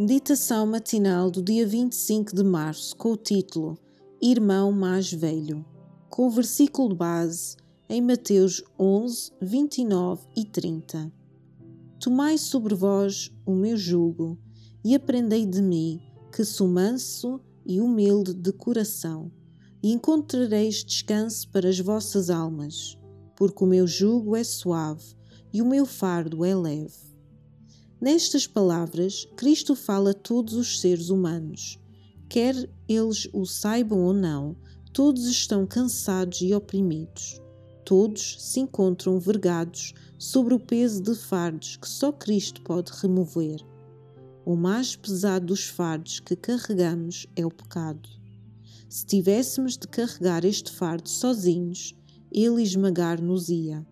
Meditação matinal do dia 25 de março com o título Irmão Mais Velho, com o versículo base em Mateus 11, 29 e 30. Tomai sobre vós o meu jugo e aprendei de mim, que sou manso e humilde de coração, e encontrareis descanso para as vossas almas, porque o meu jugo é suave e o meu fardo é leve. Nestas palavras, Cristo fala a todos os seres humanos. Quer eles o saibam ou não, todos estão cansados e oprimidos. Todos se encontram vergados sobre o peso de fardos que só Cristo pode remover. O mais pesado dos fardos que carregamos é o pecado. Se tivéssemos de carregar este fardo sozinhos, ele esmagar-nos-ia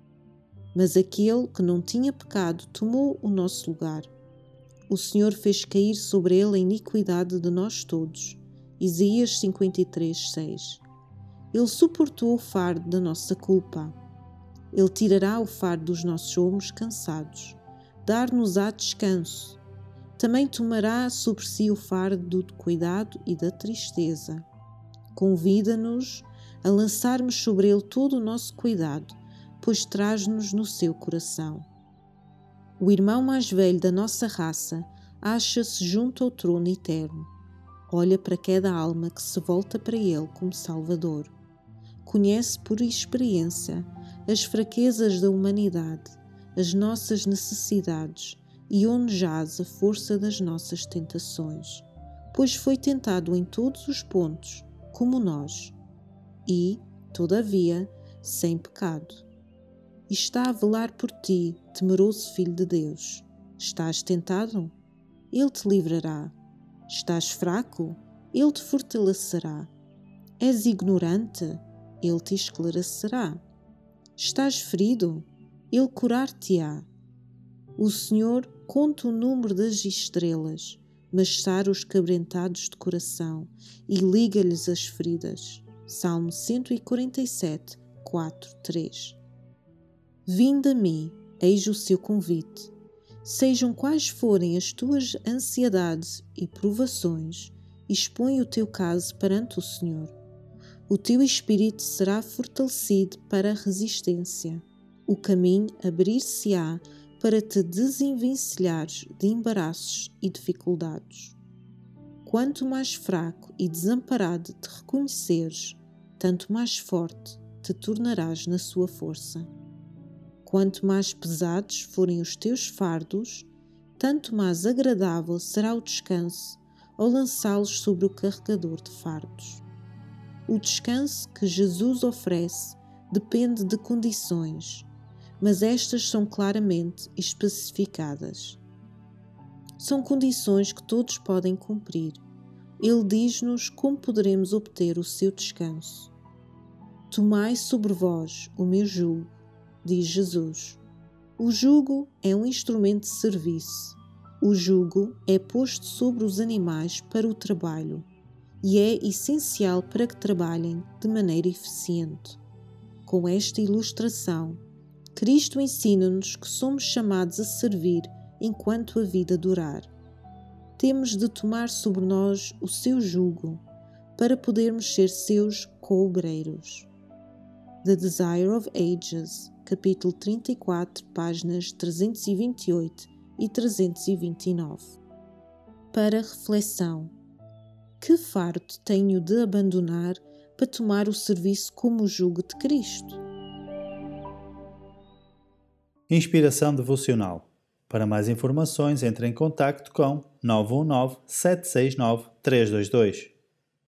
mas aquele que não tinha pecado tomou o nosso lugar. O Senhor fez cair sobre ele a iniquidade de nós todos. Isaías 53, 6. Ele suportou o fardo da nossa culpa. Ele tirará o fardo dos nossos ombros cansados, dar-nos-á descanso. Também tomará sobre si o fardo do cuidado e da tristeza. Convida-nos a lançarmos sobre ele todo o nosso cuidado pois traz-nos no seu coração. O irmão mais velho da nossa raça acha-se junto ao trono eterno. Olha para cada alma que se volta para ele como Salvador. Conhece por experiência as fraquezas da humanidade, as nossas necessidades e onde jaz a força das nossas tentações, pois foi tentado em todos os pontos, como nós, e, todavia, sem pecado e está a velar por ti, temeroso Filho de Deus. Estás tentado? Ele te livrará. Estás fraco? Ele te fortalecerá. És ignorante? Ele te esclarecerá. Estás ferido? Ele curar-te-á. O Senhor conta o número das estrelas, mas sara os cabrentados de coração e liga-lhes as feridas. Salmo 147, 4, 3. Vinde a mim, eis o seu convite. Sejam quais forem as tuas ansiedades e provações, expõe o teu caso perante o Senhor. O teu espírito será fortalecido para a resistência. O caminho abrir-se-á para te desenvencilhares de embaraços e dificuldades. Quanto mais fraco e desamparado te reconheceres, tanto mais forte te tornarás na sua força. Quanto mais pesados forem os teus fardos, tanto mais agradável será o descanso ao lançá-los sobre o carregador de fardos. O descanso que Jesus oferece depende de condições, mas estas são claramente especificadas. São condições que todos podem cumprir. Ele diz-nos como poderemos obter o seu descanso. Tomai sobre vós o meu jugo diz Jesus. O jugo é um instrumento de serviço. O jugo é posto sobre os animais para o trabalho e é essencial para que trabalhem de maneira eficiente. Com esta ilustração, Cristo ensina-nos que somos chamados a servir enquanto a vida durar. Temos de tomar sobre nós o seu jugo para podermos ser seus co-obreiros. The Desire of Ages capítulo 34, páginas 328 e 329. Para reflexão: Que fardo tenho de abandonar para tomar o serviço como jugo de Cristo? Inspiração devocional. Para mais informações, entre em contato com 919 769 322.